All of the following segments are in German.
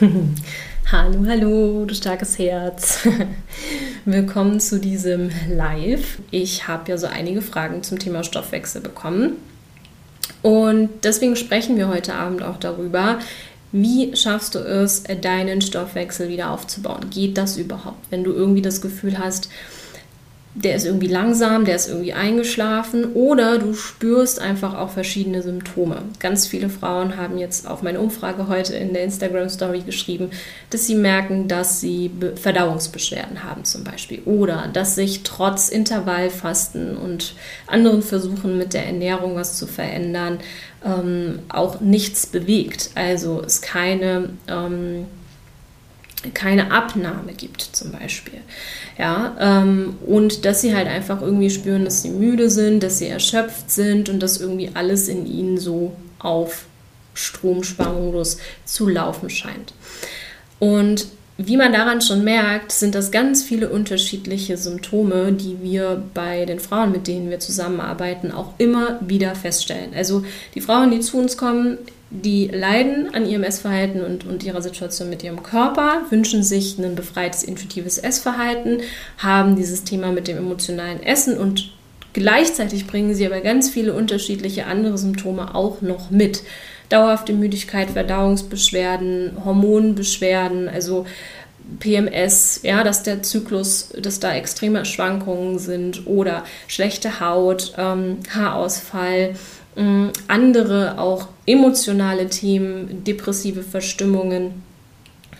hallo, hallo, du starkes Herz. Willkommen zu diesem Live. Ich habe ja so einige Fragen zum Thema Stoffwechsel bekommen. Und deswegen sprechen wir heute Abend auch darüber, wie schaffst du es, deinen Stoffwechsel wieder aufzubauen? Geht das überhaupt? Wenn du irgendwie das Gefühl hast, der ist irgendwie langsam, der ist irgendwie eingeschlafen oder du spürst einfach auch verschiedene Symptome. Ganz viele Frauen haben jetzt auf meine Umfrage heute in der Instagram Story geschrieben, dass sie merken, dass sie Verdauungsbeschwerden haben zum Beispiel oder dass sich trotz Intervallfasten und anderen Versuchen mit der Ernährung was zu verändern ähm, auch nichts bewegt. Also es keine ähm, keine Abnahme gibt zum Beispiel. Ja, ähm, und dass sie halt einfach irgendwie spüren, dass sie müde sind, dass sie erschöpft sind und dass irgendwie alles in ihnen so auf Stromsparmodus zu laufen scheint. Und wie man daran schon merkt, sind das ganz viele unterschiedliche Symptome, die wir bei den Frauen, mit denen wir zusammenarbeiten, auch immer wieder feststellen. Also die Frauen, die zu uns kommen, die leiden an ihrem Essverhalten und, und ihrer Situation mit ihrem Körper, wünschen sich ein befreites, intuitives Essverhalten, haben dieses Thema mit dem emotionalen Essen und gleichzeitig bringen sie aber ganz viele unterschiedliche andere Symptome auch noch mit. Dauerhafte Müdigkeit, Verdauungsbeschwerden, Hormonbeschwerden, also PMS, ja, dass der Zyklus, dass da extreme Schwankungen sind oder schlechte Haut, ähm, Haarausfall, andere auch emotionale Themen, depressive Verstimmungen,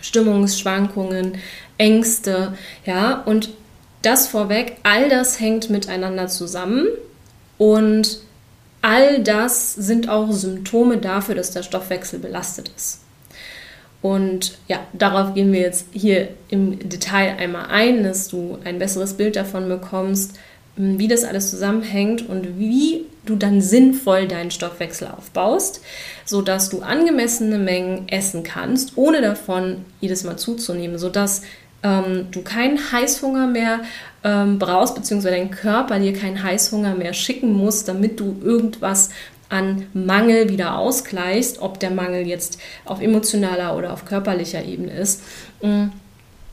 Stimmungsschwankungen, Ängste, ja, und das vorweg, all das hängt miteinander zusammen und all das sind auch Symptome dafür, dass der Stoffwechsel belastet ist. Und ja, darauf gehen wir jetzt hier im Detail einmal ein, dass du ein besseres Bild davon bekommst, wie das alles zusammenhängt und wie du dann sinnvoll deinen Stoffwechsel aufbaust, sodass du angemessene Mengen essen kannst, ohne davon jedes Mal zuzunehmen, sodass ähm, du keinen Heißhunger mehr ähm, brauchst, beziehungsweise dein Körper dir keinen Heißhunger mehr schicken muss, damit du irgendwas an Mangel wieder ausgleichst, ob der Mangel jetzt auf emotionaler oder auf körperlicher Ebene ist. Mm.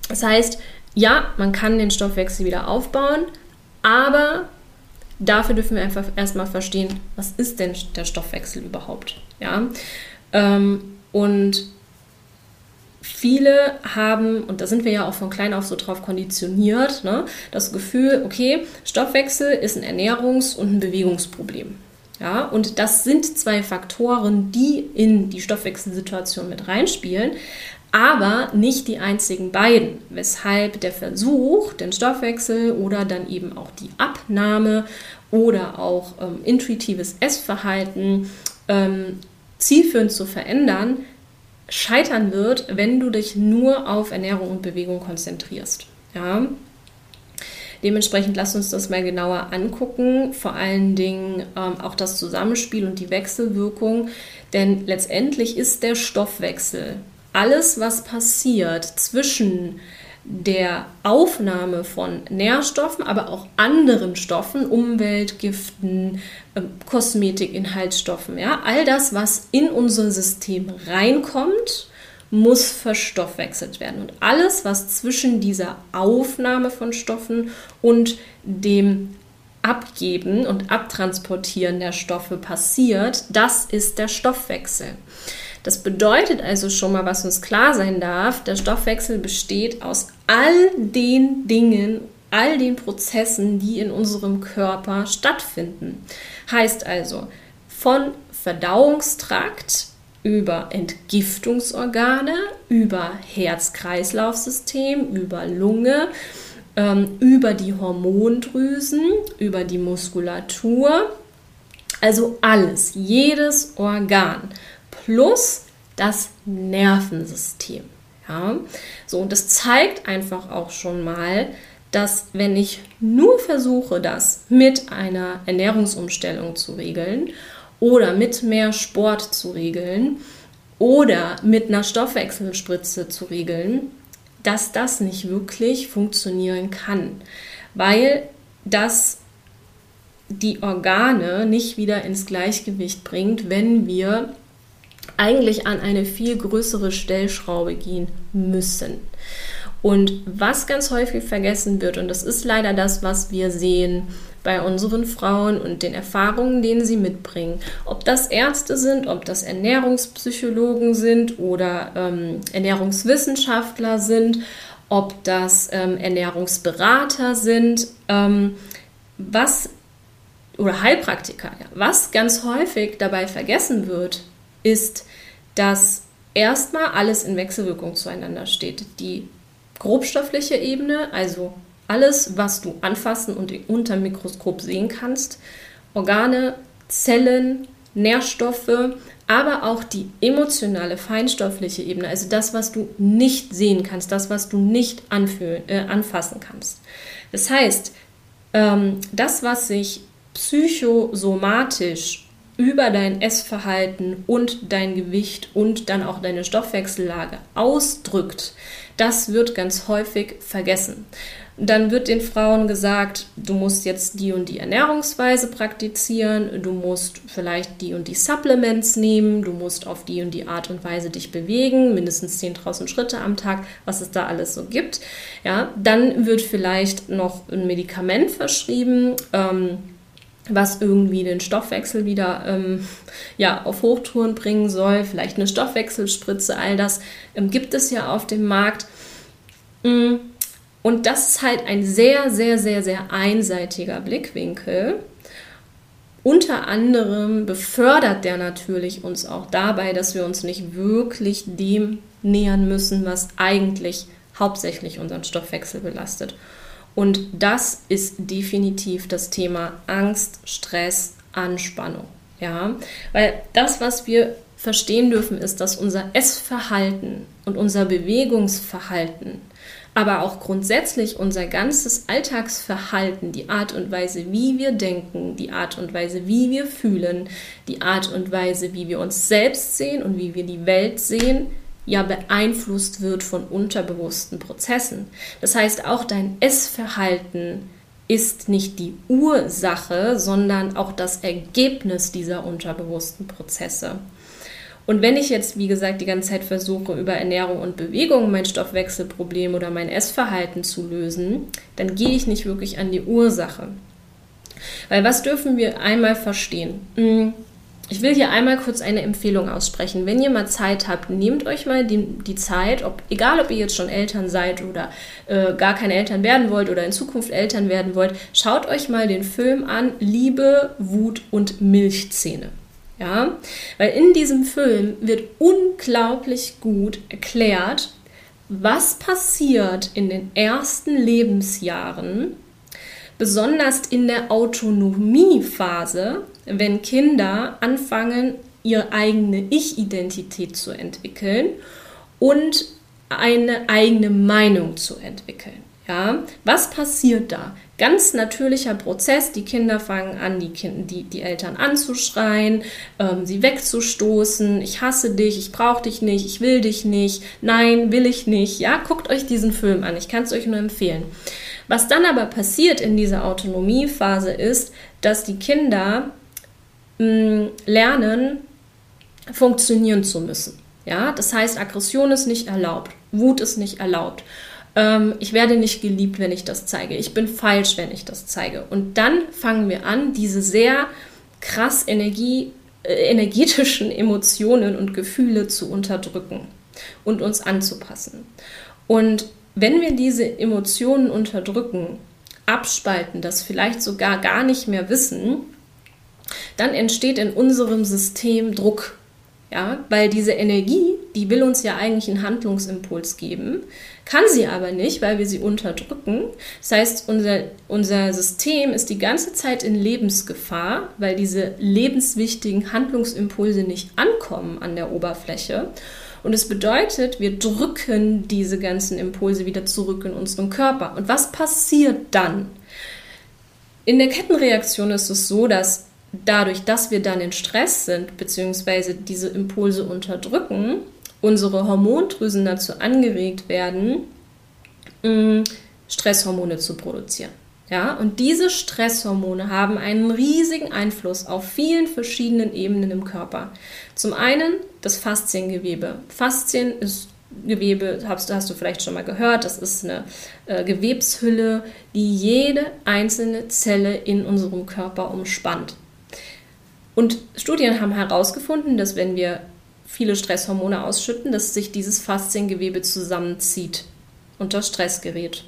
Das heißt, ja, man kann den Stoffwechsel wieder aufbauen, aber dafür dürfen wir einfach erstmal verstehen, was ist denn der Stoffwechsel überhaupt? Ja? Ähm, und viele haben, und da sind wir ja auch von klein auf so drauf konditioniert, ne, das Gefühl, okay, Stoffwechsel ist ein Ernährungs- und ein Bewegungsproblem. Ja, und das sind zwei Faktoren, die in die Stoffwechselsituation mit reinspielen aber nicht die einzigen beiden, weshalb der Versuch, den Stoffwechsel oder dann eben auch die Abnahme oder auch ähm, intuitives Essverhalten ähm, zielführend zu verändern, scheitern wird, wenn du dich nur auf Ernährung und Bewegung konzentrierst. Ja? Dementsprechend lass uns das mal genauer angucken, vor allen Dingen ähm, auch das Zusammenspiel und die Wechselwirkung, denn letztendlich ist der Stoffwechsel alles, was passiert zwischen der Aufnahme von Nährstoffen, aber auch anderen Stoffen, Umweltgiften, äh, Kosmetikinhaltsstoffen, ja, all das, was in unser System reinkommt, muss verstoffwechselt werden. Und alles, was zwischen dieser Aufnahme von Stoffen und dem Abgeben und Abtransportieren der Stoffe passiert, das ist der Stoffwechsel. Das bedeutet also schon mal, was uns klar sein darf, der Stoffwechsel besteht aus all den Dingen, all den Prozessen, die in unserem Körper stattfinden. Heißt also, von Verdauungstrakt über Entgiftungsorgane, über Herz-Kreislauf-System, über Lunge, ähm, über die Hormondrüsen, über die Muskulatur, also alles, jedes Organ plus das Nervensystem. Ja? So, und das zeigt einfach auch schon mal, dass wenn ich nur versuche, das mit einer Ernährungsumstellung zu regeln oder mit mehr Sport zu regeln oder mit einer Stoffwechselspritze zu regeln, dass das nicht wirklich funktionieren kann, weil das die Organe nicht wieder ins Gleichgewicht bringt, wenn wir eigentlich an eine viel größere Stellschraube gehen müssen. Und was ganz häufig vergessen wird, und das ist leider das, was wir sehen bei unseren Frauen und den Erfahrungen, denen sie mitbringen, ob das Ärzte sind, ob das Ernährungspsychologen sind oder ähm, Ernährungswissenschaftler sind, ob das ähm, Ernährungsberater sind, ähm, was oder Heilpraktiker, ja, was ganz häufig dabei vergessen wird, ist, dass erstmal alles in Wechselwirkung zueinander steht. Die grobstoffliche Ebene, also alles, was du anfassen und unter dem Mikroskop sehen kannst, Organe, Zellen, Nährstoffe, aber auch die emotionale, feinstoffliche Ebene, also das, was du nicht sehen kannst, das, was du nicht anfühlen, äh, anfassen kannst. Das heißt, ähm, das, was sich psychosomatisch über dein Essverhalten und dein Gewicht und dann auch deine Stoffwechsellage ausdrückt, das wird ganz häufig vergessen. Dann wird den Frauen gesagt, du musst jetzt die und die Ernährungsweise praktizieren, du musst vielleicht die und die Supplements nehmen, du musst auf die und die Art und Weise dich bewegen, mindestens 10.000 Schritte am Tag, was es da alles so gibt. Ja, dann wird vielleicht noch ein Medikament verschrieben. Ähm, was irgendwie den Stoffwechsel wieder ähm, ja, auf Hochtouren bringen soll, vielleicht eine Stoffwechselspritze, all das ähm, gibt es ja auf dem Markt. Mm, und das ist halt ein sehr, sehr, sehr, sehr einseitiger Blickwinkel. Unter anderem befördert der natürlich uns auch dabei, dass wir uns nicht wirklich dem nähern müssen, was eigentlich hauptsächlich unseren Stoffwechsel belastet. Und das ist definitiv das Thema Angst, Stress, Anspannung. Ja, weil das, was wir verstehen dürfen, ist, dass unser Essverhalten und unser Bewegungsverhalten, aber auch grundsätzlich unser ganzes Alltagsverhalten, die Art und Weise, wie wir denken, die Art und Weise, wie wir fühlen, die Art und Weise, wie wir uns selbst sehen und wie wir die Welt sehen, ja beeinflusst wird von unterbewussten Prozessen. Das heißt, auch dein Essverhalten ist nicht die Ursache, sondern auch das Ergebnis dieser unterbewussten Prozesse. Und wenn ich jetzt, wie gesagt, die ganze Zeit versuche, über Ernährung und Bewegung mein Stoffwechselproblem oder mein Essverhalten zu lösen, dann gehe ich nicht wirklich an die Ursache. Weil was dürfen wir einmal verstehen? Ich will hier einmal kurz eine Empfehlung aussprechen. Wenn ihr mal Zeit habt, nehmt euch mal die, die Zeit, ob, egal ob ihr jetzt schon Eltern seid oder äh, gar keine Eltern werden wollt oder in Zukunft Eltern werden wollt, schaut euch mal den Film an Liebe, Wut und Milchzähne. Ja, weil in diesem Film wird unglaublich gut erklärt, was passiert in den ersten Lebensjahren, besonders in der Autonomiephase, wenn Kinder anfangen, ihre eigene Ich-Identität zu entwickeln und eine eigene Meinung zu entwickeln. Ja, was passiert da? Ganz natürlicher Prozess. Die Kinder fangen an, die, kind, die, die Eltern anzuschreien, ähm, sie wegzustoßen. Ich hasse dich, ich brauche dich nicht, ich will dich nicht, nein, will ich nicht. Ja, guckt euch diesen Film an. Ich kann es euch nur empfehlen. Was dann aber passiert in dieser Autonomiephase ist, dass die Kinder lernen, funktionieren zu müssen. Ja, das heißt, Aggression ist nicht erlaubt, Wut ist nicht erlaubt. Ähm, ich werde nicht geliebt, wenn ich das zeige. Ich bin falsch, wenn ich das zeige. Und dann fangen wir an, diese sehr krass Energie, äh, energetischen Emotionen und Gefühle zu unterdrücken und uns anzupassen. Und wenn wir diese Emotionen unterdrücken, abspalten, das vielleicht sogar gar nicht mehr wissen, dann entsteht in unserem System Druck. Ja, weil diese Energie, die will uns ja eigentlich einen Handlungsimpuls geben, kann sie aber nicht, weil wir sie unterdrücken. Das heißt, unser, unser System ist die ganze Zeit in Lebensgefahr, weil diese lebenswichtigen Handlungsimpulse nicht ankommen an der Oberfläche. Und es bedeutet, wir drücken diese ganzen Impulse wieder zurück in unseren Körper. Und was passiert dann? In der Kettenreaktion ist es so, dass dadurch, dass wir dann in Stress sind, beziehungsweise diese Impulse unterdrücken, unsere Hormondrüsen dazu angeregt werden, mm, Stresshormone zu produzieren. Ja, und diese Stresshormone haben einen riesigen Einfluss auf vielen verschiedenen Ebenen im Körper. Zum einen das Fasziengewebe. Faszien ist Gewebe, hast, hast du vielleicht schon mal gehört, das ist eine äh, Gewebshülle, die jede einzelne Zelle in unserem Körper umspannt. Und Studien haben herausgefunden, dass wenn wir viele Stresshormone ausschütten, dass sich dieses Fasziengewebe zusammenzieht, unter Stress gerät.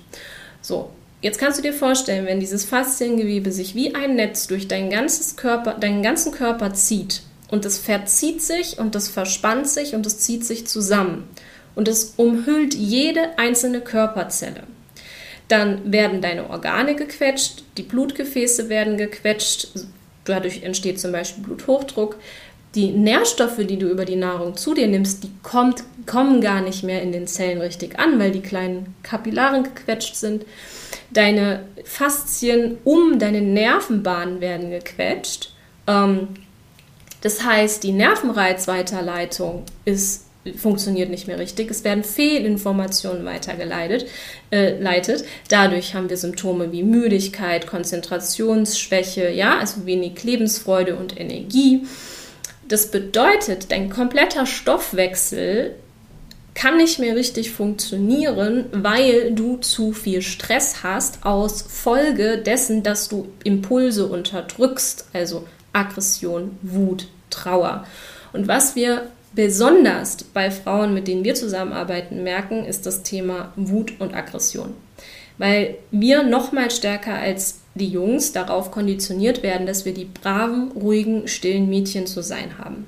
So, Jetzt kannst du dir vorstellen, wenn dieses Fasziengewebe sich wie ein Netz durch dein ganzes Körper, deinen ganzen Körper zieht und es verzieht sich und es verspannt sich und es zieht sich zusammen und es umhüllt jede einzelne Körperzelle. Dann werden deine Organe gequetscht, die Blutgefäße werden gequetscht, dadurch entsteht zum Beispiel Bluthochdruck. Die Nährstoffe, die du über die Nahrung zu dir nimmst, die kommt, kommen gar nicht mehr in den Zellen richtig an, weil die kleinen Kapillaren gequetscht sind. Deine Faszien um deine Nervenbahnen werden gequetscht. Ähm, das heißt, die Nervenreizweiterleitung ist, funktioniert nicht mehr richtig. Es werden Fehlinformationen weitergeleitet. Äh, leitet. Dadurch haben wir Symptome wie Müdigkeit, Konzentrationsschwäche, ja, also wenig Lebensfreude und Energie. Das bedeutet, dein kompletter Stoffwechsel kann nicht mehr richtig funktionieren, weil du zu viel Stress hast aus Folge dessen, dass du Impulse unterdrückst, also Aggression, Wut, Trauer. Und was wir besonders bei Frauen, mit denen wir zusammenarbeiten, merken, ist das Thema Wut und Aggression. Weil wir noch mal stärker als die Jungs darauf konditioniert werden, dass wir die braven, ruhigen, stillen Mädchen zu sein haben.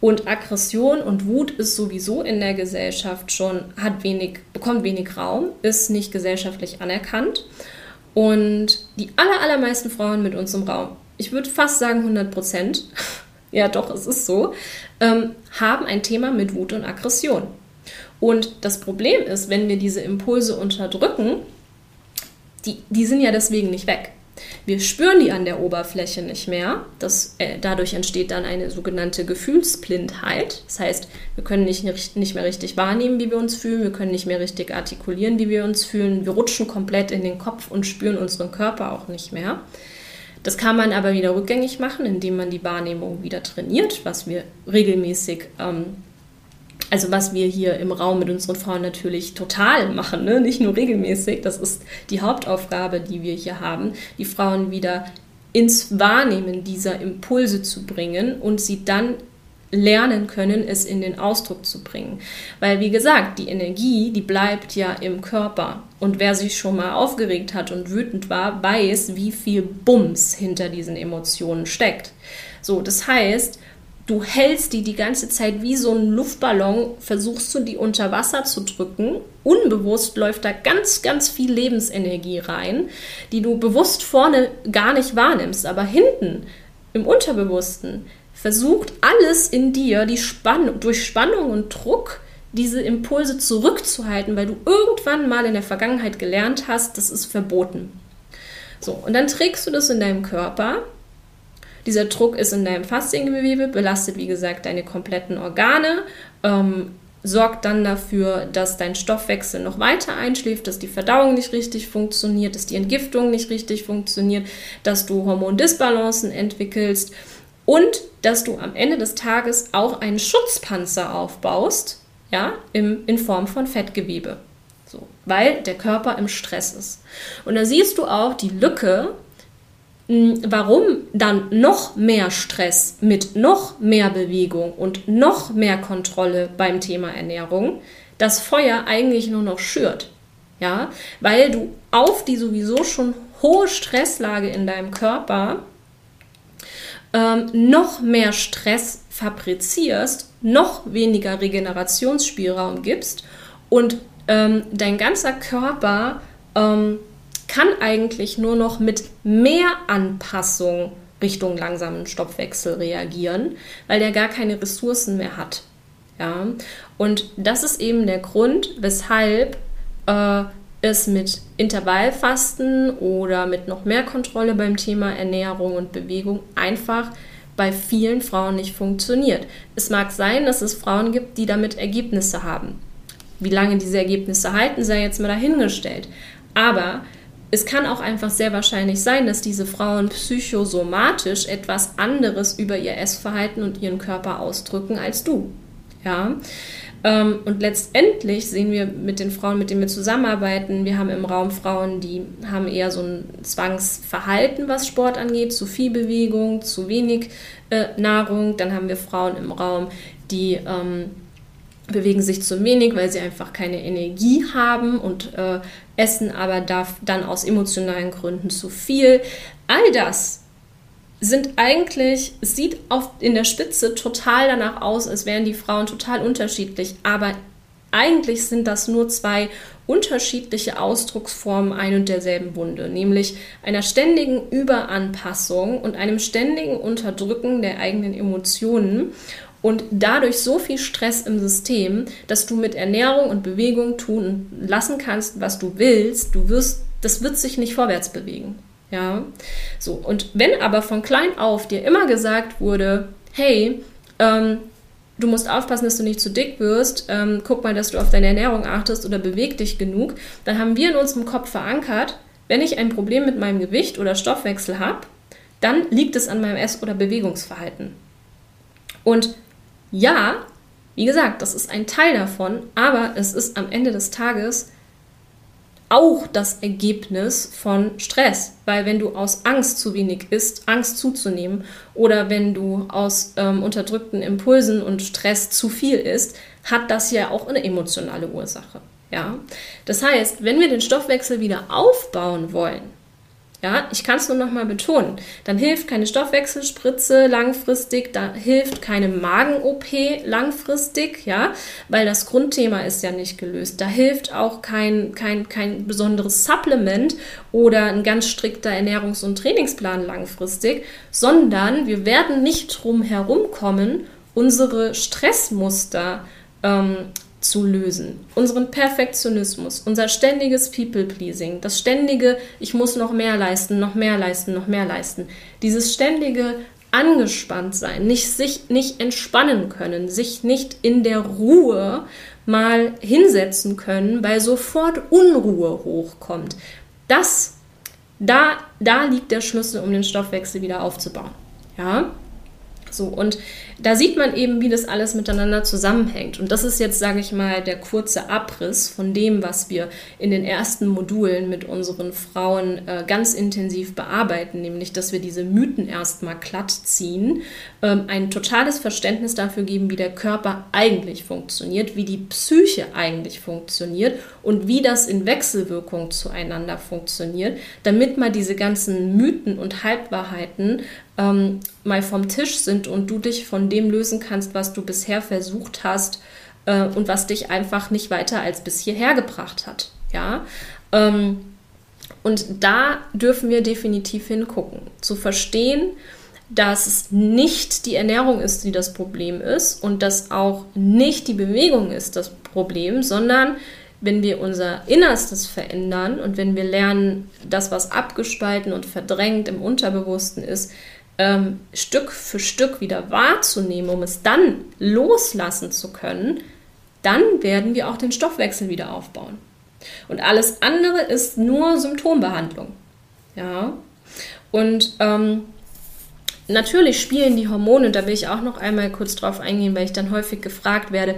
Und Aggression und Wut ist sowieso in der Gesellschaft schon, hat wenig, bekommt wenig Raum, ist nicht gesellschaftlich anerkannt. Und die aller, allermeisten Frauen mit uns im Raum, ich würde fast sagen 100 Prozent, ja doch, es ist so, ähm, haben ein Thema mit Wut und Aggression. Und das Problem ist, wenn wir diese Impulse unterdrücken, die, die sind ja deswegen nicht weg. Wir spüren die an der Oberfläche nicht mehr. Das, äh, dadurch entsteht dann eine sogenannte Gefühlsblindheit. Das heißt, wir können nicht, nicht mehr richtig wahrnehmen, wie wir uns fühlen. Wir können nicht mehr richtig artikulieren, wie wir uns fühlen. Wir rutschen komplett in den Kopf und spüren unseren Körper auch nicht mehr. Das kann man aber wieder rückgängig machen, indem man die Wahrnehmung wieder trainiert, was wir regelmäßig ähm, also was wir hier im Raum mit unseren Frauen natürlich total machen, ne? nicht nur regelmäßig, das ist die Hauptaufgabe, die wir hier haben, die Frauen wieder ins Wahrnehmen dieser Impulse zu bringen und sie dann lernen können, es in den Ausdruck zu bringen. Weil, wie gesagt, die Energie, die bleibt ja im Körper. Und wer sich schon mal aufgeregt hat und wütend war, weiß, wie viel Bums hinter diesen Emotionen steckt. So, das heißt, du hältst die die ganze Zeit wie so ein Luftballon, versuchst du die unter Wasser zu drücken. Unbewusst läuft da ganz, ganz viel Lebensenergie rein, die du bewusst vorne gar nicht wahrnimmst, aber hinten im Unterbewussten versucht alles in dir, die Spannung, durch Spannung und Druck diese Impulse zurückzuhalten, weil du irgendwann mal in der Vergangenheit gelernt hast, das ist verboten. So, und dann trägst du das in deinem Körper dieser Druck ist in deinem Fasziengewebe, belastet wie gesagt deine kompletten Organe, ähm, sorgt dann dafür, dass dein Stoffwechsel noch weiter einschläft, dass die Verdauung nicht richtig funktioniert, dass die Entgiftung nicht richtig funktioniert, dass du Hormondisbalancen entwickelst und dass du am Ende des Tages auch einen Schutzpanzer aufbaust, ja, im, in Form von Fettgewebe. So, weil der Körper im Stress ist. Und da siehst du auch die Lücke warum dann noch mehr Stress mit noch mehr Bewegung und noch mehr Kontrolle beim Thema Ernährung das Feuer eigentlich nur noch schürt. Ja, weil du auf die sowieso schon hohe Stresslage in deinem Körper ähm, noch mehr Stress fabrizierst, noch weniger Regenerationsspielraum gibst und ähm, dein ganzer Körper ähm, kann eigentlich nur noch mit mehr Anpassung Richtung langsamen Stoffwechsel reagieren, weil der gar keine Ressourcen mehr hat. Ja? Und das ist eben der Grund, weshalb äh, es mit Intervallfasten oder mit noch mehr Kontrolle beim Thema Ernährung und Bewegung einfach bei vielen Frauen nicht funktioniert. Es mag sein, dass es Frauen gibt, die damit Ergebnisse haben. Wie lange diese Ergebnisse halten, sei jetzt mal dahingestellt. Aber es kann auch einfach sehr wahrscheinlich sein, dass diese Frauen psychosomatisch etwas anderes über ihr Essverhalten und ihren Körper ausdrücken als du. Ja. Ähm, und letztendlich sehen wir mit den Frauen, mit denen wir zusammenarbeiten, wir haben im Raum Frauen, die haben eher so ein Zwangsverhalten, was Sport angeht, zu viel Bewegung, zu wenig äh, Nahrung. Dann haben wir Frauen im Raum, die ähm, bewegen sich zu wenig, weil sie einfach keine Energie haben und äh, essen aber darf dann aus emotionalen Gründen zu viel. All das sind eigentlich, sieht oft in der Spitze total danach aus, als wären die Frauen total unterschiedlich, aber eigentlich sind das nur zwei unterschiedliche Ausdrucksformen ein und derselben Wunde, nämlich einer ständigen Überanpassung und einem ständigen Unterdrücken der eigenen Emotionen und dadurch so viel Stress im System, dass du mit Ernährung und Bewegung tun lassen kannst, was du willst, du wirst, das wird sich nicht vorwärts bewegen. Ja, so. Und wenn aber von klein auf dir immer gesagt wurde, hey, ähm, du musst aufpassen, dass du nicht zu dick wirst, ähm, guck mal, dass du auf deine Ernährung achtest oder beweg dich genug, dann haben wir in unserem Kopf verankert, wenn ich ein Problem mit meinem Gewicht oder Stoffwechsel habe, dann liegt es an meinem Ess- oder Bewegungsverhalten. Und ja, wie gesagt, das ist ein Teil davon, aber es ist am Ende des Tages auch das Ergebnis von Stress, weil wenn du aus Angst zu wenig isst, Angst zuzunehmen, oder wenn du aus ähm, unterdrückten Impulsen und Stress zu viel isst, hat das ja auch eine emotionale Ursache. Ja? Das heißt, wenn wir den Stoffwechsel wieder aufbauen wollen, ja, ich kann es nur noch mal betonen. Dann hilft keine Stoffwechselspritze langfristig, da hilft keine Magen-OP langfristig, ja, weil das Grundthema ist ja nicht gelöst. Da hilft auch kein, kein, kein besonderes Supplement oder ein ganz strikter Ernährungs- und Trainingsplan langfristig, sondern wir werden nicht drum herum kommen, unsere Stressmuster ähm, zu lösen. Unseren Perfektionismus, unser ständiges People-Pleasing, das ständige, ich muss noch mehr leisten, noch mehr leisten, noch mehr leisten. Dieses ständige angespannt sein, nicht sich nicht entspannen können, sich nicht in der Ruhe mal hinsetzen können, weil sofort Unruhe hochkommt. Das, da, da liegt der Schlüssel, um den Stoffwechsel wieder aufzubauen. Ja, so, und da sieht man eben, wie das alles miteinander zusammenhängt. Und das ist jetzt, sage ich mal, der kurze Abriss von dem, was wir in den ersten Modulen mit unseren Frauen äh, ganz intensiv bearbeiten, nämlich, dass wir diese Mythen erstmal glatt ziehen, ähm, ein totales Verständnis dafür geben, wie der Körper eigentlich funktioniert, wie die Psyche eigentlich funktioniert und wie das in Wechselwirkung zueinander funktioniert, damit man diese ganzen Mythen und Halbwahrheiten ähm, mal vom Tisch sind und du dich von dem lösen kannst, was du bisher versucht hast äh, und was dich einfach nicht weiter als bis hierher gebracht hat. Ja. Ähm, und da dürfen wir definitiv hingucken, zu verstehen, dass es nicht die Ernährung ist, die das Problem ist und dass auch nicht die Bewegung ist das Problem, sondern wenn wir unser Innerstes verändern und wenn wir lernen, das, was abgespalten und verdrängt im Unterbewussten ist, ähm, Stück für Stück wieder wahrzunehmen, um es dann loslassen zu können, dann werden wir auch den Stoffwechsel wieder aufbauen. Und alles andere ist nur Symptombehandlung. Ja. Und ähm, natürlich spielen die Hormone, da will ich auch noch einmal kurz drauf eingehen, weil ich dann häufig gefragt werde,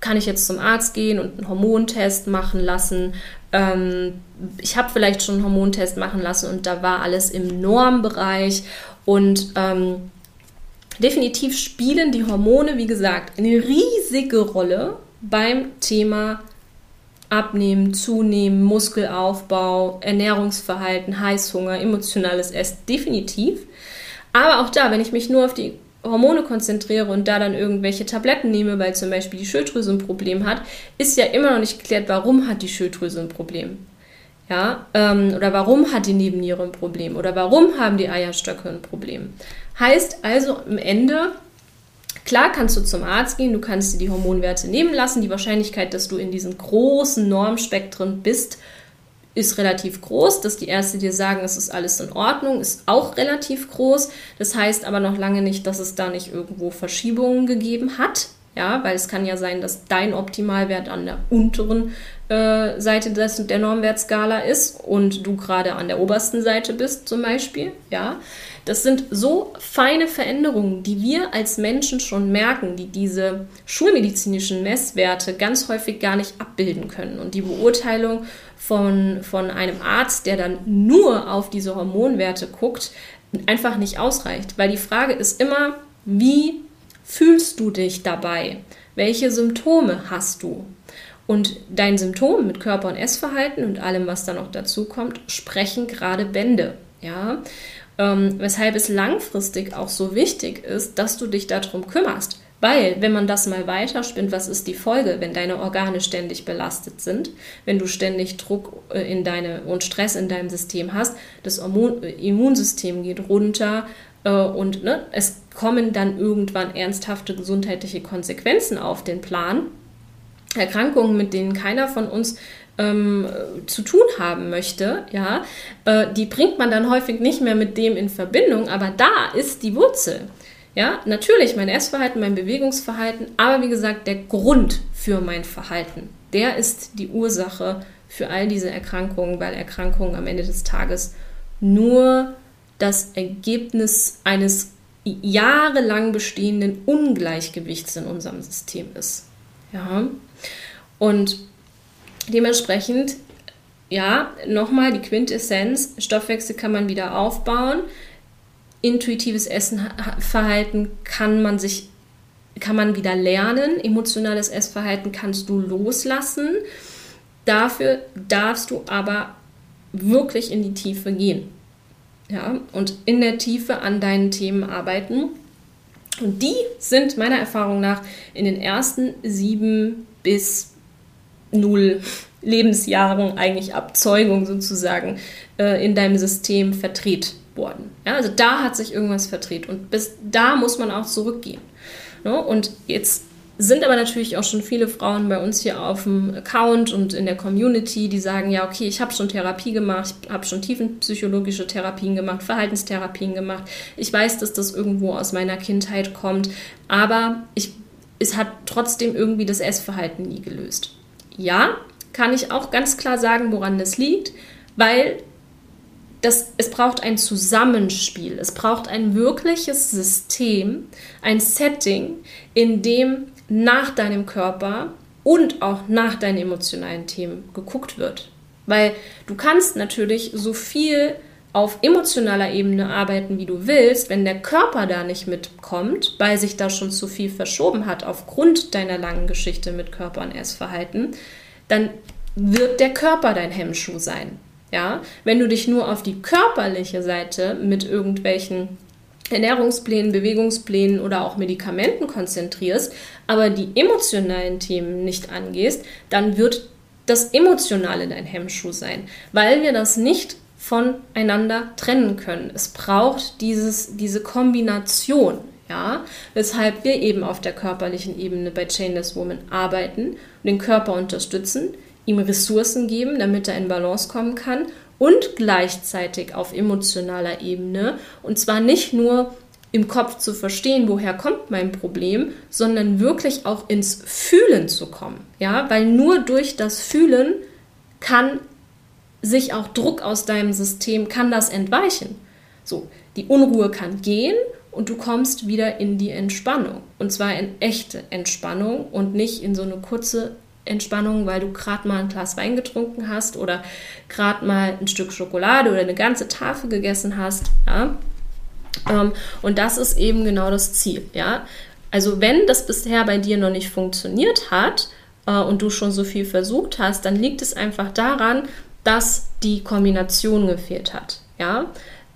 kann ich jetzt zum Arzt gehen und einen Hormontest machen lassen? Ähm, ich habe vielleicht schon einen Hormontest machen lassen und da war alles im Normbereich und ähm, definitiv spielen die Hormone, wie gesagt, eine riesige Rolle beim Thema Abnehmen, Zunehmen, Muskelaufbau, Ernährungsverhalten, Heißhunger, emotionales Essen, definitiv. Aber auch da, wenn ich mich nur auf die Hormone konzentriere und da dann irgendwelche Tabletten nehme, weil zum Beispiel die Schilddrüse ein Problem hat, ist ja immer noch nicht geklärt, warum hat die Schilddrüse ein Problem. Ja, ähm, oder warum hat die Nebenniere ein Problem? Oder warum haben die Eierstöcke ein Problem? Heißt also am Ende, klar kannst du zum Arzt gehen, du kannst dir die Hormonwerte nehmen lassen. Die Wahrscheinlichkeit, dass du in diesen großen Normspektren bist, ist relativ groß. Dass die Ärzte dir sagen, es ist alles in Ordnung, ist auch relativ groß. Das heißt aber noch lange nicht, dass es da nicht irgendwo Verschiebungen gegeben hat. Ja, weil es kann ja sein, dass dein Optimalwert an der unteren äh, Seite des, der Normwertskala ist und du gerade an der obersten Seite bist, zum Beispiel. Ja, das sind so feine Veränderungen, die wir als Menschen schon merken, die diese schulmedizinischen Messwerte ganz häufig gar nicht abbilden können. Und die Beurteilung von, von einem Arzt, der dann nur auf diese Hormonwerte guckt, einfach nicht ausreicht. Weil die Frage ist immer, wie fühlst du dich dabei? Welche Symptome hast du? Und dein Symptom mit Körper- und Essverhalten und allem, was da noch dazu kommt, sprechen gerade Bände. Ja, ähm, weshalb es langfristig auch so wichtig ist, dass du dich darum kümmerst. Weil, wenn man das mal weiterspinnt, was ist die Folge, wenn deine Organe ständig belastet sind, wenn du ständig Druck äh, in deine und Stress in deinem System hast, das äh, Immunsystem geht runter äh, und ne, es kommen dann irgendwann ernsthafte gesundheitliche Konsequenzen auf den Plan. Erkrankungen, mit denen keiner von uns ähm, zu tun haben möchte, ja, äh, die bringt man dann häufig nicht mehr mit dem in Verbindung, aber da ist die Wurzel. Ja, natürlich mein Essverhalten, mein Bewegungsverhalten, aber wie gesagt, der Grund für mein Verhalten, der ist die Ursache für all diese Erkrankungen, weil Erkrankungen am Ende des Tages nur das Ergebnis eines jahrelang bestehenden Ungleichgewichts in unserem System ist. Ja. Und Dementsprechend, ja, nochmal die Quintessenz, Stoffwechsel kann man wieder aufbauen. Intuitives Essenverhalten kann man sich kann man wieder lernen. Emotionales Essverhalten kannst du loslassen. Dafür darfst du aber wirklich in die Tiefe gehen. Ja, und in der Tiefe an deinen Themen arbeiten. Und die sind meiner Erfahrung nach in den ersten sieben bis null Lebensjahren eigentlich Abzeugung sozusagen äh, in deinem System verdreht worden. Ja, also da hat sich irgendwas verdreht und bis da muss man auch zurückgehen. Ne? Und jetzt sind aber natürlich auch schon viele Frauen bei uns hier auf dem Account und in der Community, die sagen, ja, okay, ich habe schon Therapie gemacht, ich habe schon tiefenpsychologische Therapien gemacht, Verhaltenstherapien gemacht. Ich weiß, dass das irgendwo aus meiner Kindheit kommt, aber ich, es hat trotzdem irgendwie das Essverhalten nie gelöst. Ja, kann ich auch ganz klar sagen, woran das liegt, weil das, es braucht ein Zusammenspiel, es braucht ein wirkliches System, ein Setting, in dem nach deinem Körper und auch nach deinen emotionalen Themen geguckt wird. Weil du kannst natürlich so viel auf emotionaler Ebene arbeiten, wie du willst, wenn der Körper da nicht mitkommt, weil sich da schon zu viel verschoben hat aufgrund deiner langen Geschichte mit Körper und Essverhalten, dann wird der Körper dein Hemmschuh sein. Ja, wenn du dich nur auf die körperliche Seite mit irgendwelchen Ernährungsplänen, Bewegungsplänen oder auch Medikamenten konzentrierst, aber die emotionalen Themen nicht angehst, dann wird das Emotionale dein Hemmschuh sein, weil wir das nicht voneinander trennen können. Es braucht dieses, diese Kombination, ja, weshalb wir eben auf der körperlichen Ebene bei Chainless Woman arbeiten, den Körper unterstützen, ihm Ressourcen geben, damit er in Balance kommen kann und gleichzeitig auf emotionaler Ebene und zwar nicht nur im Kopf zu verstehen, woher kommt mein Problem, sondern wirklich auch ins Fühlen zu kommen. Ja, weil nur durch das Fühlen kann sich auch Druck aus deinem System, kann das entweichen. So, die Unruhe kann gehen und du kommst wieder in die Entspannung. Und zwar in echte Entspannung und nicht in so eine kurze Entspannung, weil du gerade mal ein Glas Wein getrunken hast oder gerade mal ein Stück Schokolade oder eine ganze Tafel gegessen hast. Ja? Ähm, und das ist eben genau das Ziel. Ja? Also wenn das bisher bei dir noch nicht funktioniert hat äh, und du schon so viel versucht hast, dann liegt es einfach daran, dass die Kombination gefehlt hat. Ja?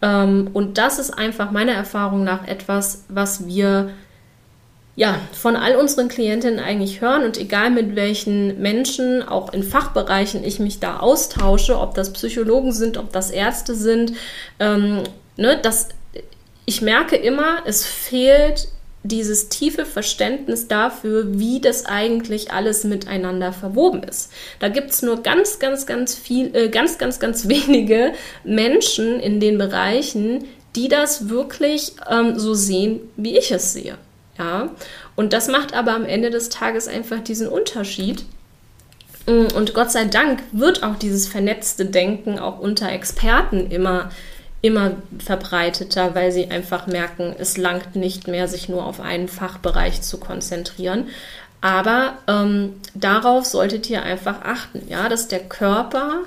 Ähm, und das ist einfach meiner Erfahrung nach etwas, was wir ja, von all unseren Klientinnen eigentlich hören und egal mit welchen Menschen, auch in Fachbereichen, ich mich da austausche, ob das Psychologen sind, ob das Ärzte sind, ähm, ne, das, ich merke immer, es fehlt dieses tiefe Verständnis dafür, wie das eigentlich alles miteinander verwoben ist. Da gibt es nur ganz, ganz, ganz viel, äh, ganz, ganz, ganz wenige Menschen in den Bereichen, die das wirklich ähm, so sehen, wie ich es sehe. Ja, und das macht aber am Ende des Tages einfach diesen Unterschied. Und Gott sei Dank wird auch dieses vernetzte Denken auch unter Experten immer, immer verbreiteter, weil sie einfach merken, es langt nicht mehr, sich nur auf einen Fachbereich zu konzentrieren. Aber ähm, darauf solltet ihr einfach achten, ja, dass der Körper,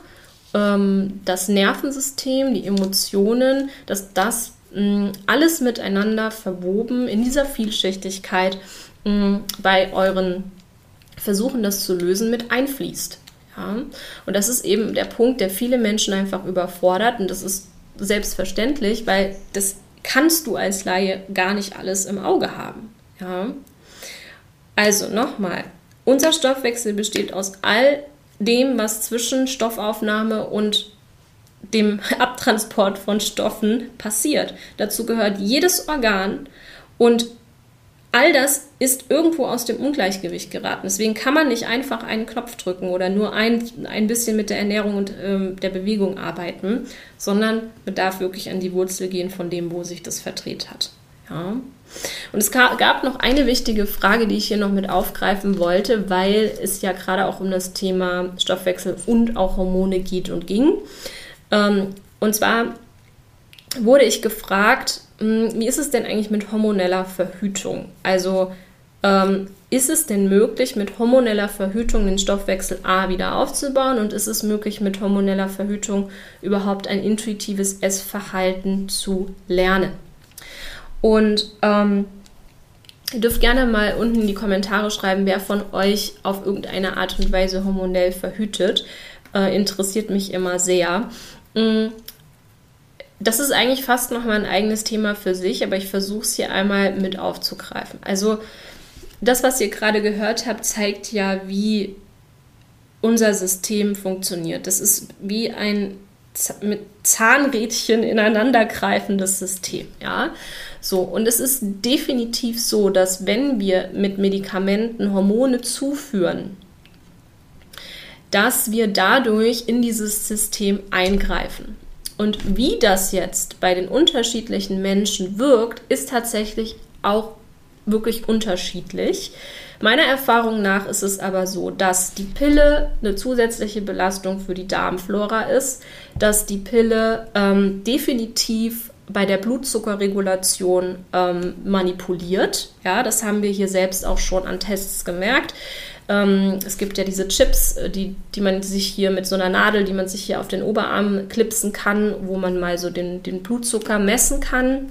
ähm, das Nervensystem, die Emotionen, dass das alles miteinander verwoben in dieser Vielschichtigkeit bei euren Versuchen, das zu lösen, mit einfließt. Ja? Und das ist eben der Punkt, der viele Menschen einfach überfordert. Und das ist selbstverständlich, weil das kannst du als Laie gar nicht alles im Auge haben. Ja? Also nochmal, unser Stoffwechsel besteht aus all dem, was zwischen Stoffaufnahme und dem Abtransport von Stoffen passiert. Dazu gehört jedes Organ und all das ist irgendwo aus dem Ungleichgewicht geraten. Deswegen kann man nicht einfach einen Knopf drücken oder nur ein, ein bisschen mit der Ernährung und ähm, der Bewegung arbeiten, sondern bedarf wirklich an die Wurzel gehen von dem, wo sich das verdreht hat. Ja. Und es gab noch eine wichtige Frage, die ich hier noch mit aufgreifen wollte, weil es ja gerade auch um das Thema Stoffwechsel und auch Hormone geht und ging. Ähm, und zwar wurde ich gefragt, hm, wie ist es denn eigentlich mit hormoneller Verhütung? Also ähm, ist es denn möglich, mit hormoneller Verhütung den Stoffwechsel A wieder aufzubauen und ist es möglich, mit hormoneller Verhütung überhaupt ein intuitives Essverhalten zu lernen? Und ähm, ihr dürft gerne mal unten in die Kommentare schreiben, wer von euch auf irgendeine Art und Weise hormonell verhütet. Äh, interessiert mich immer sehr. Mm, das ist eigentlich fast noch mal ein eigenes Thema für sich, aber ich versuche es hier einmal mit aufzugreifen. Also das, was ihr gerade gehört habt, zeigt ja, wie unser System funktioniert. Das ist wie ein mit Zahnrädchen ineinandergreifendes System, ja. So, und es ist definitiv so, dass wenn wir mit Medikamenten Hormone zuführen, dass wir dadurch in dieses System eingreifen. Und wie das jetzt bei den unterschiedlichen Menschen wirkt, ist tatsächlich auch wirklich unterschiedlich. Meiner Erfahrung nach ist es aber so, dass die Pille eine zusätzliche Belastung für die Darmflora ist, dass die Pille ähm, definitiv bei der Blutzuckerregulation ähm, manipuliert. Ja, das haben wir hier selbst auch schon an Tests gemerkt. Ähm, es gibt ja diese Chips, äh, die, die man sich hier mit so einer Nadel, die man sich hier auf den Oberarm klipsen kann, wo man mal so den, den Blutzucker messen kann.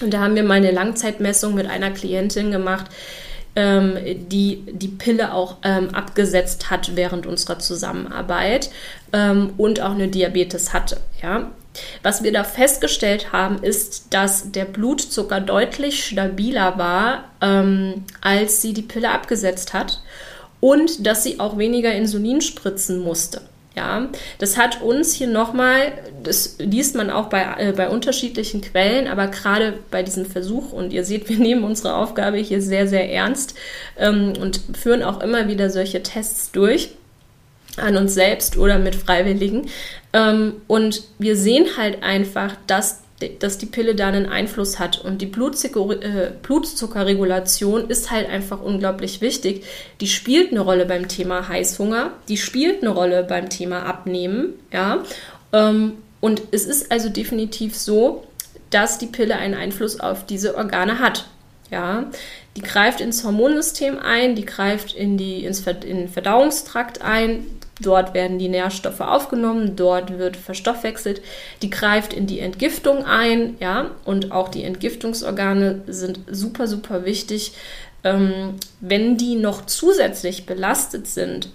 Und da haben wir mal eine Langzeitmessung mit einer Klientin gemacht, ähm, die die Pille auch ähm, abgesetzt hat während unserer Zusammenarbeit ähm, und auch eine Diabetes hatte. Ja? Was wir da festgestellt haben, ist, dass der Blutzucker deutlich stabiler war, ähm, als sie die Pille abgesetzt hat und dass sie auch weniger Insulin spritzen musste. Ja, das hat uns hier nochmal, das liest man auch bei, äh, bei unterschiedlichen Quellen, aber gerade bei diesem Versuch, und ihr seht, wir nehmen unsere Aufgabe hier sehr, sehr ernst ähm, und führen auch immer wieder solche Tests durch an uns selbst oder mit Freiwilligen. Ähm, und wir sehen halt einfach, dass dass die Pille da einen Einfluss hat. Und die Blutzucker, äh, Blutzuckerregulation ist halt einfach unglaublich wichtig. Die spielt eine Rolle beim Thema Heißhunger, die spielt eine Rolle beim Thema Abnehmen, ja. Ähm, und es ist also definitiv so, dass die Pille einen Einfluss auf diese Organe hat. Ja, die greift ins Hormonsystem ein, die greift in, die, ins Ver in den Verdauungstrakt ein, Dort werden die Nährstoffe aufgenommen, dort wird verstoffwechselt. Die greift in die Entgiftung ein, ja, und auch die Entgiftungsorgane sind super, super wichtig. Ähm, wenn die noch zusätzlich belastet sind,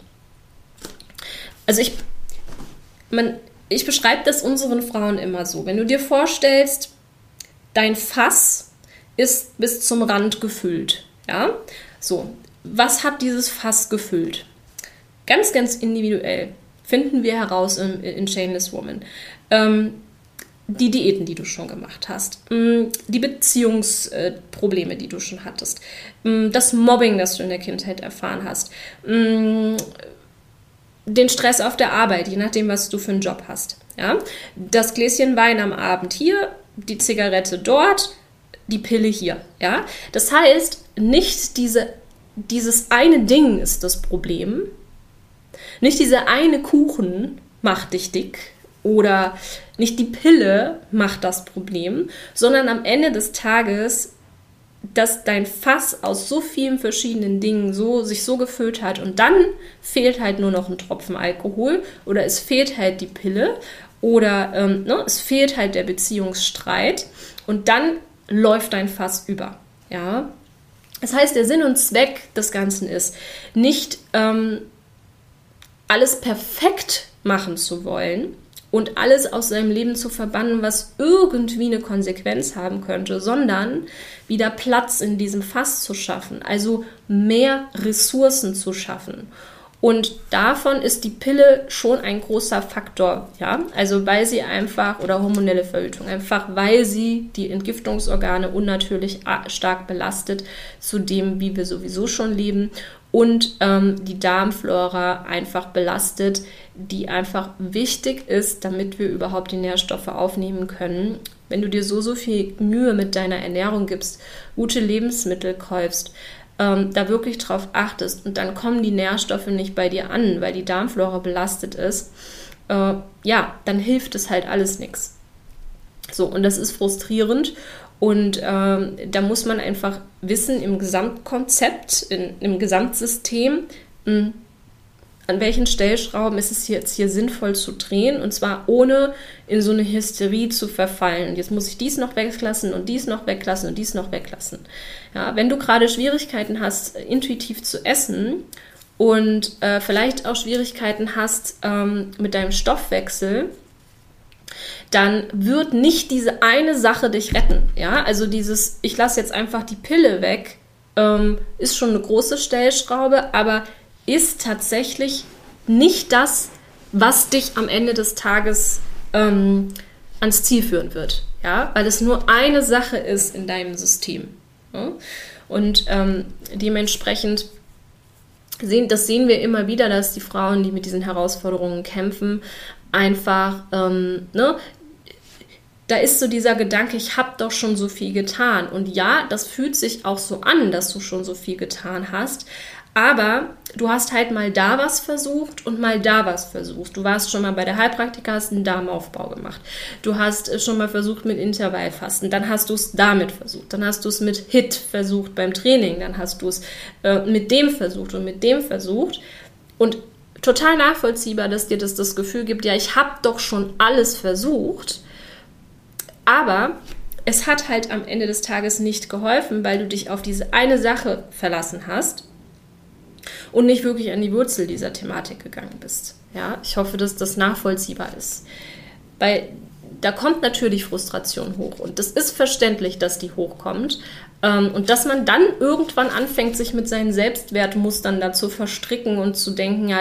also ich, man, ich beschreibe das unseren Frauen immer so. Wenn du dir vorstellst, dein Fass ist bis zum Rand gefüllt, ja, so, was hat dieses Fass gefüllt? Ganz, ganz individuell finden wir heraus in, in Shameless Woman. Ähm, die Diäten, die du schon gemacht hast, mm, die Beziehungsprobleme, die du schon hattest, mm, das Mobbing, das du in der Kindheit erfahren hast, mm, den Stress auf der Arbeit, je nachdem, was du für einen Job hast. Ja? Das Gläschen Wein am Abend hier, die Zigarette dort, die Pille hier. Ja? Das heißt, nicht diese, dieses eine Ding ist das Problem, nicht dieser eine Kuchen macht dich dick oder nicht die Pille macht das Problem, sondern am Ende des Tages dass dein Fass aus so vielen verschiedenen Dingen so, sich so gefüllt hat und dann fehlt halt nur noch ein Tropfen Alkohol oder es fehlt halt die Pille oder ähm, ne, es fehlt halt der Beziehungsstreit und dann läuft dein Fass über. Ja, das heißt, der Sinn und Zweck des Ganzen ist nicht ähm, alles perfekt machen zu wollen, und alles aus seinem Leben zu verbannen, was irgendwie eine Konsequenz haben könnte, sondern wieder Platz in diesem Fass zu schaffen, also mehr Ressourcen zu schaffen. Und davon ist die Pille schon ein großer Faktor, ja. Also weil sie einfach, oder hormonelle Verhütung, einfach weil sie die Entgiftungsorgane unnatürlich stark belastet, zu dem, wie wir sowieso schon leben und ähm, die Darmflora einfach belastet, die einfach wichtig ist, damit wir überhaupt die Nährstoffe aufnehmen können. Wenn du dir so, so viel Mühe mit deiner Ernährung gibst, gute Lebensmittel kaufst, ähm, da wirklich drauf achtest und dann kommen die Nährstoffe nicht bei dir an, weil die Darmflora belastet ist, äh, ja, dann hilft es halt alles nichts. So, und das ist frustrierend und ähm, da muss man einfach wissen im Gesamtkonzept, in, im Gesamtsystem, mh, hm, an welchen Stellschrauben ist es jetzt hier sinnvoll zu drehen und zwar ohne in so eine Hysterie zu verfallen. Jetzt muss ich dies noch weglassen und dies noch weglassen und dies noch weglassen. Ja, wenn du gerade Schwierigkeiten hast, intuitiv zu essen und äh, vielleicht auch Schwierigkeiten hast ähm, mit deinem Stoffwechsel, dann wird nicht diese eine Sache dich retten. Ja, also dieses, ich lasse jetzt einfach die Pille weg, ähm, ist schon eine große Stellschraube, aber ist tatsächlich nicht das, was dich am Ende des Tages ähm, ans Ziel führen wird. Ja, weil es nur eine Sache ist in deinem System. Ja? Und ähm, dementsprechend sehen, das sehen wir immer wieder, dass die Frauen, die mit diesen Herausforderungen kämpfen, einfach, ähm, ne, da ist so dieser Gedanke, ich habe doch schon so viel getan. Und ja, das fühlt sich auch so an, dass du schon so viel getan hast. Aber du hast halt mal da was versucht und mal da was versucht. Du warst schon mal bei der Heilpraktika, hast einen Darmaufbau gemacht. Du hast äh, schon mal versucht mit Intervallfasten. Dann hast du es damit versucht. Dann hast du es mit HIT versucht beim Training. Dann hast du es äh, mit dem versucht und mit dem versucht. Und total nachvollziehbar, dass dir das das Gefühl gibt, ja, ich habe doch schon alles versucht. Aber es hat halt am Ende des Tages nicht geholfen, weil du dich auf diese eine Sache verlassen hast und nicht wirklich an die Wurzel dieser Thematik gegangen bist. Ja, ich hoffe, dass das nachvollziehbar ist. Weil da kommt natürlich Frustration hoch und das ist verständlich, dass die hochkommt. Ähm, und dass man dann irgendwann anfängt, sich mit seinen Selbstwertmustern dazu verstricken und zu denken, ja,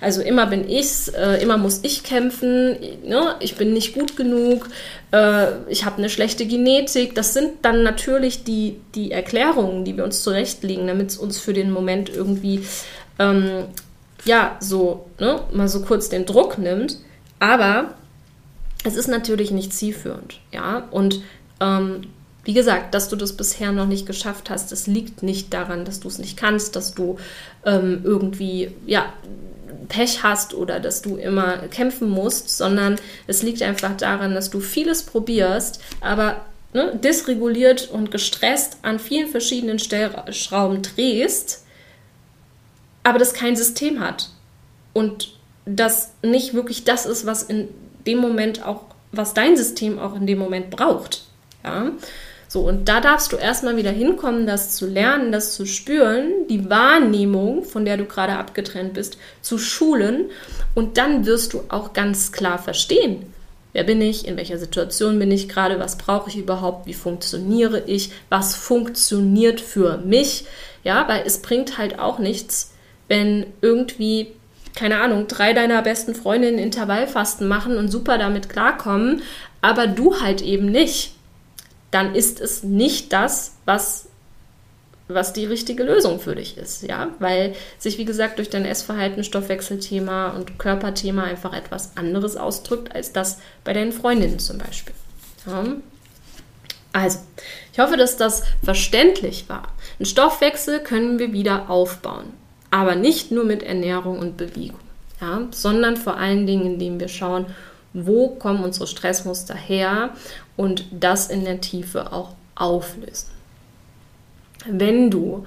also immer bin ich's, äh, immer muss ich kämpfen, ne? ich bin nicht gut genug, äh, ich habe eine schlechte Genetik. Das sind dann natürlich die, die Erklärungen, die wir uns zurechtlegen, damit es uns für den Moment irgendwie, ähm, ja, so, ne, mal so kurz den Druck nimmt. Aber es ist natürlich nicht zielführend, ja, und ähm, wie gesagt, dass du das bisher noch nicht geschafft hast, das liegt nicht daran, dass du es nicht kannst, dass du ähm, irgendwie, ja, Pech hast oder dass du immer kämpfen musst, sondern es liegt einfach daran, dass du vieles probierst, aber ne, dysreguliert und gestresst an vielen verschiedenen Stellschrauben drehst, aber das kein System hat. Und das nicht wirklich das ist, was in dem Moment auch, was dein System auch in dem Moment braucht. Ja. So, und da darfst du erstmal wieder hinkommen, das zu lernen, das zu spüren, die Wahrnehmung, von der du gerade abgetrennt bist, zu schulen. Und dann wirst du auch ganz klar verstehen, wer bin ich, in welcher Situation bin ich gerade, was brauche ich überhaupt, wie funktioniere ich, was funktioniert für mich. Ja, weil es bringt halt auch nichts, wenn irgendwie keine Ahnung, drei deiner besten Freundinnen Intervallfasten machen und super damit klarkommen, aber du halt eben nicht dann ist es nicht das, was, was die richtige Lösung für dich ist, ja, weil sich, wie gesagt, durch dein Essverhalten, Stoffwechselthema und Körperthema einfach etwas anderes ausdrückt, als das bei deinen Freundinnen zum Beispiel. Ja. Also, ich hoffe, dass das verständlich war. Einen Stoffwechsel können wir wieder aufbauen, aber nicht nur mit Ernährung und Bewegung, ja, sondern vor allen Dingen, indem wir schauen, wo kommen unsere Stressmuster her und das in der Tiefe auch auflösen. Wenn du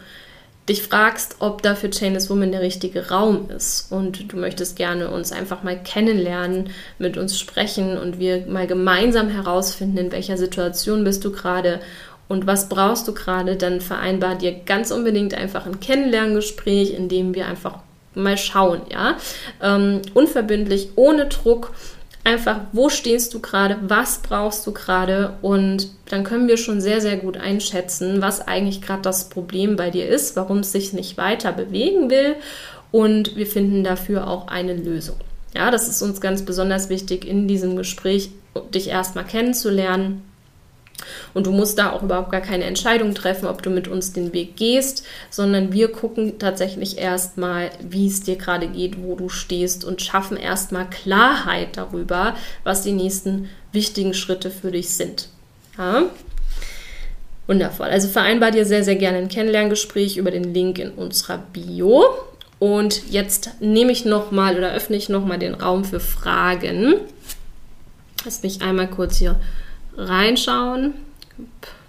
dich fragst, ob da für Chainless Woman der richtige Raum ist und du möchtest gerne uns einfach mal kennenlernen, mit uns sprechen und wir mal gemeinsam herausfinden, in welcher Situation bist du gerade und was brauchst du gerade, dann vereinbar dir ganz unbedingt einfach ein Kennenlerngespräch, in dem wir einfach mal schauen, ja, ähm, unverbindlich, ohne Druck einfach, wo stehst du gerade, was brauchst du gerade? Und dann können wir schon sehr, sehr gut einschätzen, was eigentlich gerade das Problem bei dir ist, warum es sich nicht weiter bewegen will. Und wir finden dafür auch eine Lösung. Ja, das ist uns ganz besonders wichtig in diesem Gespräch, dich erstmal kennenzulernen und du musst da auch überhaupt gar keine Entscheidung treffen, ob du mit uns den Weg gehst, sondern wir gucken tatsächlich erstmal, wie es dir gerade geht, wo du stehst und schaffen erstmal Klarheit darüber, was die nächsten wichtigen Schritte für dich sind. Ja? Wundervoll. Also vereinbar dir sehr, sehr gerne ein Kennenlerngespräch über den Link in unserer Bio. Und jetzt nehme ich nochmal oder öffne ich nochmal den Raum für Fragen. Lass mich einmal kurz hier reinschauen.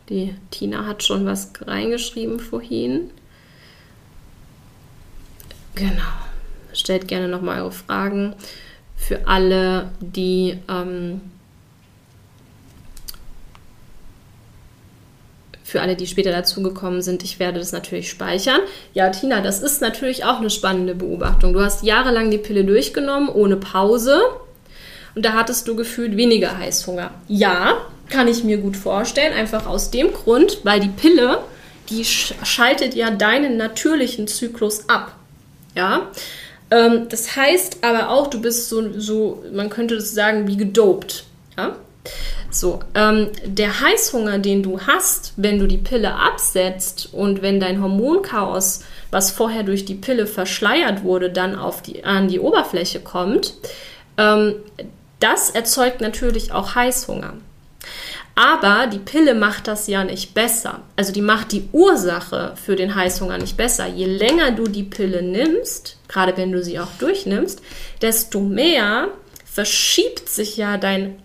Die Tina hat schon was reingeschrieben vorhin. Genau. Stellt gerne nochmal eure Fragen. Für alle, die ähm, für alle, die später dazugekommen sind, ich werde das natürlich speichern. Ja, Tina, das ist natürlich auch eine spannende Beobachtung. Du hast jahrelang die Pille durchgenommen, ohne Pause. Und da hattest du gefühlt weniger Heißhunger. Ja, kann ich mir gut vorstellen, einfach aus dem Grund, weil die Pille, die schaltet ja deinen natürlichen Zyklus ab. Ja. Ähm, das heißt aber auch, du bist so, so, man könnte das sagen, wie gedopt. Ja. So, ähm, der Heißhunger, den du hast, wenn du die Pille absetzt und wenn dein Hormonchaos, was vorher durch die Pille verschleiert wurde, dann auf die, an die Oberfläche kommt, ähm, das erzeugt natürlich auch Heißhunger. Aber die Pille macht das ja nicht besser. Also die macht die Ursache für den Heißhunger nicht besser. Je länger du die Pille nimmst, gerade wenn du sie auch durchnimmst, desto mehr verschiebt sich ja dein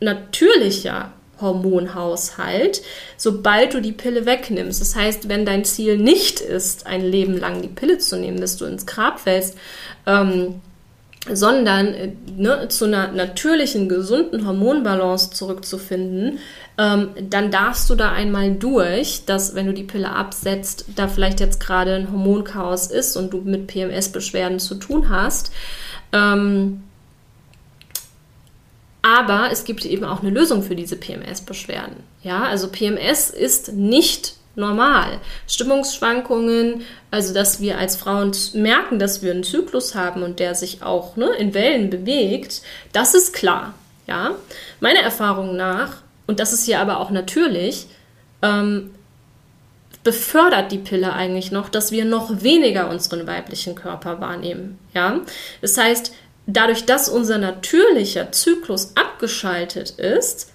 natürlicher Hormonhaushalt, sobald du die Pille wegnimmst. Das heißt, wenn dein Ziel nicht ist, ein Leben lang die Pille zu nehmen, dass du ins Grab fällst, ähm, sondern äh, ne, zu einer natürlichen, gesunden Hormonbalance zurückzufinden, ähm, dann darfst du da einmal durch, dass wenn du die Pille absetzt, da vielleicht jetzt gerade ein Hormonchaos ist und du mit PMS-Beschwerden zu tun hast. Ähm, aber es gibt eben auch eine Lösung für diese PMS-Beschwerden. Ja, also PMS ist nicht normal. Stimmungsschwankungen, also dass wir als Frauen merken, dass wir einen Zyklus haben und der sich auch ne, in Wellen bewegt, das ist klar. Ja, meiner Erfahrung nach, und das ist hier aber auch natürlich, ähm, befördert die Pille eigentlich noch, dass wir noch weniger unseren weiblichen Körper wahrnehmen. Ja, das heißt, dadurch, dass unser natürlicher Zyklus abgeschaltet ist,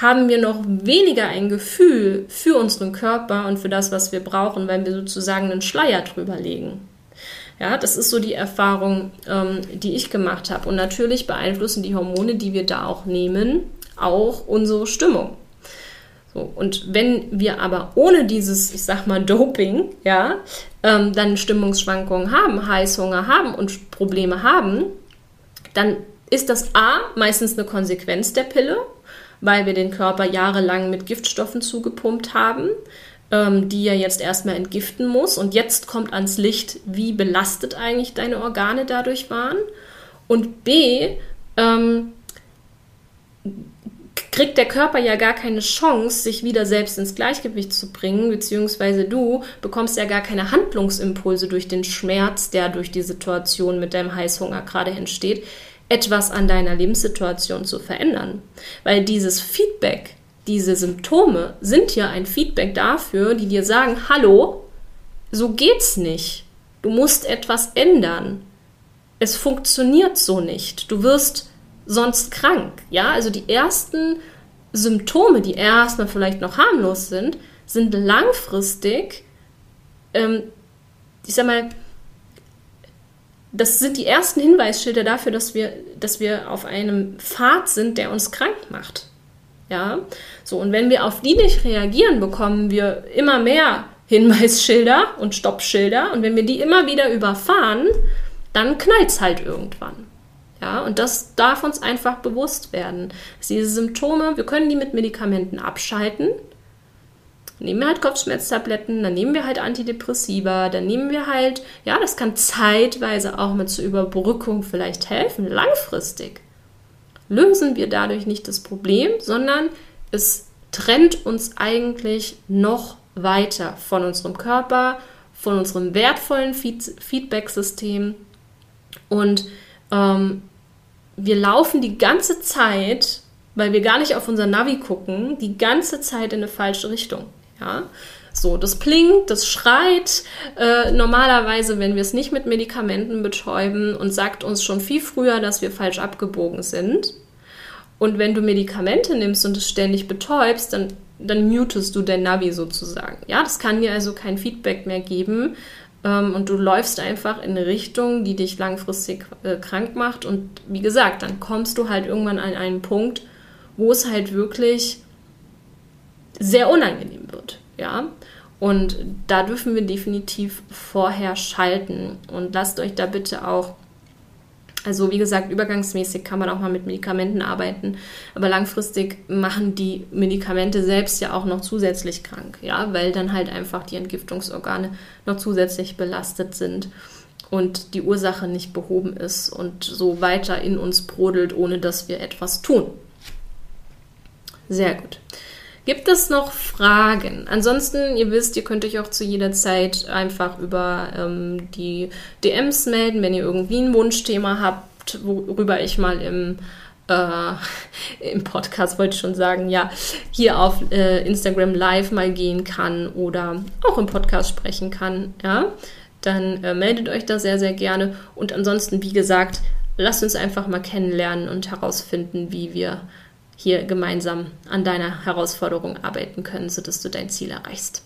haben wir noch weniger ein Gefühl für unseren Körper und für das, was wir brauchen, weil wir sozusagen einen Schleier drüber legen. Ja, das ist so die Erfahrung, ähm, die ich gemacht habe. Und natürlich beeinflussen die Hormone, die wir da auch nehmen, auch unsere Stimmung. So, und wenn wir aber ohne dieses, ich sag mal, Doping, ja, ähm, dann Stimmungsschwankungen haben, Heißhunger haben und Probleme haben, dann ist das A meistens eine Konsequenz der Pille weil wir den Körper jahrelang mit Giftstoffen zugepumpt haben, ähm, die er jetzt erstmal entgiften muss. Und jetzt kommt ans Licht, wie belastet eigentlich deine Organe dadurch waren. Und B, ähm, kriegt der Körper ja gar keine Chance, sich wieder selbst ins Gleichgewicht zu bringen, beziehungsweise du bekommst ja gar keine Handlungsimpulse durch den Schmerz, der durch die Situation mit deinem Heißhunger gerade entsteht, etwas an deiner Lebenssituation zu verändern. Weil dieses Feedback, diese Symptome sind ja ein Feedback dafür, die dir sagen, hallo, so geht's nicht. Du musst etwas ändern. Es funktioniert so nicht. Du wirst sonst krank. Ja, also die ersten Symptome, die erstmal vielleicht noch harmlos sind, sind langfristig, ähm, ich sag mal, das sind die ersten Hinweisschilder dafür, dass wir, dass wir auf einem Pfad sind, der uns krank macht. Ja, so und wenn wir auf die nicht reagieren, bekommen wir immer mehr Hinweisschilder und Stoppschilder und wenn wir die immer wieder überfahren, dann knallt es halt irgendwann. Ja, und das darf uns einfach bewusst werden. Diese Symptome, wir können die mit Medikamenten abschalten, nehmen wir halt Kopfschmerztabletten, dann nehmen wir halt Antidepressiva, dann nehmen wir halt, ja, das kann zeitweise auch mit zur Überbrückung vielleicht helfen, langfristig. Lösen wir dadurch nicht das Problem, sondern es trennt uns eigentlich noch weiter von unserem Körper, von unserem wertvollen Feedback-System und ähm, wir laufen die ganze Zeit, weil wir gar nicht auf unser Navi gucken, die ganze Zeit in eine falsche Richtung. Ja? So, das blinkt, das schreit äh, normalerweise, wenn wir es nicht mit Medikamenten betäuben und sagt uns schon viel früher, dass wir falsch abgebogen sind. Und wenn du Medikamente nimmst und es ständig betäubst, dann, dann mutest du dein Navi sozusagen. Ja, das kann dir also kein Feedback mehr geben ähm, und du läufst einfach in eine Richtung, die dich langfristig äh, krank macht. Und wie gesagt, dann kommst du halt irgendwann an einen Punkt, wo es halt wirklich sehr unangenehm wird. Ja. Und da dürfen wir definitiv vorher schalten. Und lasst euch da bitte auch also wie gesagt, übergangsmäßig kann man auch mal mit Medikamenten arbeiten, aber langfristig machen die Medikamente selbst ja auch noch zusätzlich krank, ja, weil dann halt einfach die Entgiftungsorgane noch zusätzlich belastet sind und die Ursache nicht behoben ist und so weiter in uns brodelt, ohne dass wir etwas tun. Sehr gut. Gibt es noch Fragen? Ansonsten, ihr wisst, ihr könnt euch auch zu jeder Zeit einfach über ähm, die DMs melden, wenn ihr irgendwie ein Wunschthema habt, worüber ich mal im, äh, im Podcast, wollte ich schon sagen, ja, hier auf äh, Instagram live mal gehen kann oder auch im Podcast sprechen kann, ja, dann äh, meldet euch da sehr, sehr gerne. Und ansonsten, wie gesagt, lasst uns einfach mal kennenlernen und herausfinden, wie wir hier gemeinsam an deiner Herausforderung arbeiten können, sodass du dein Ziel erreichst.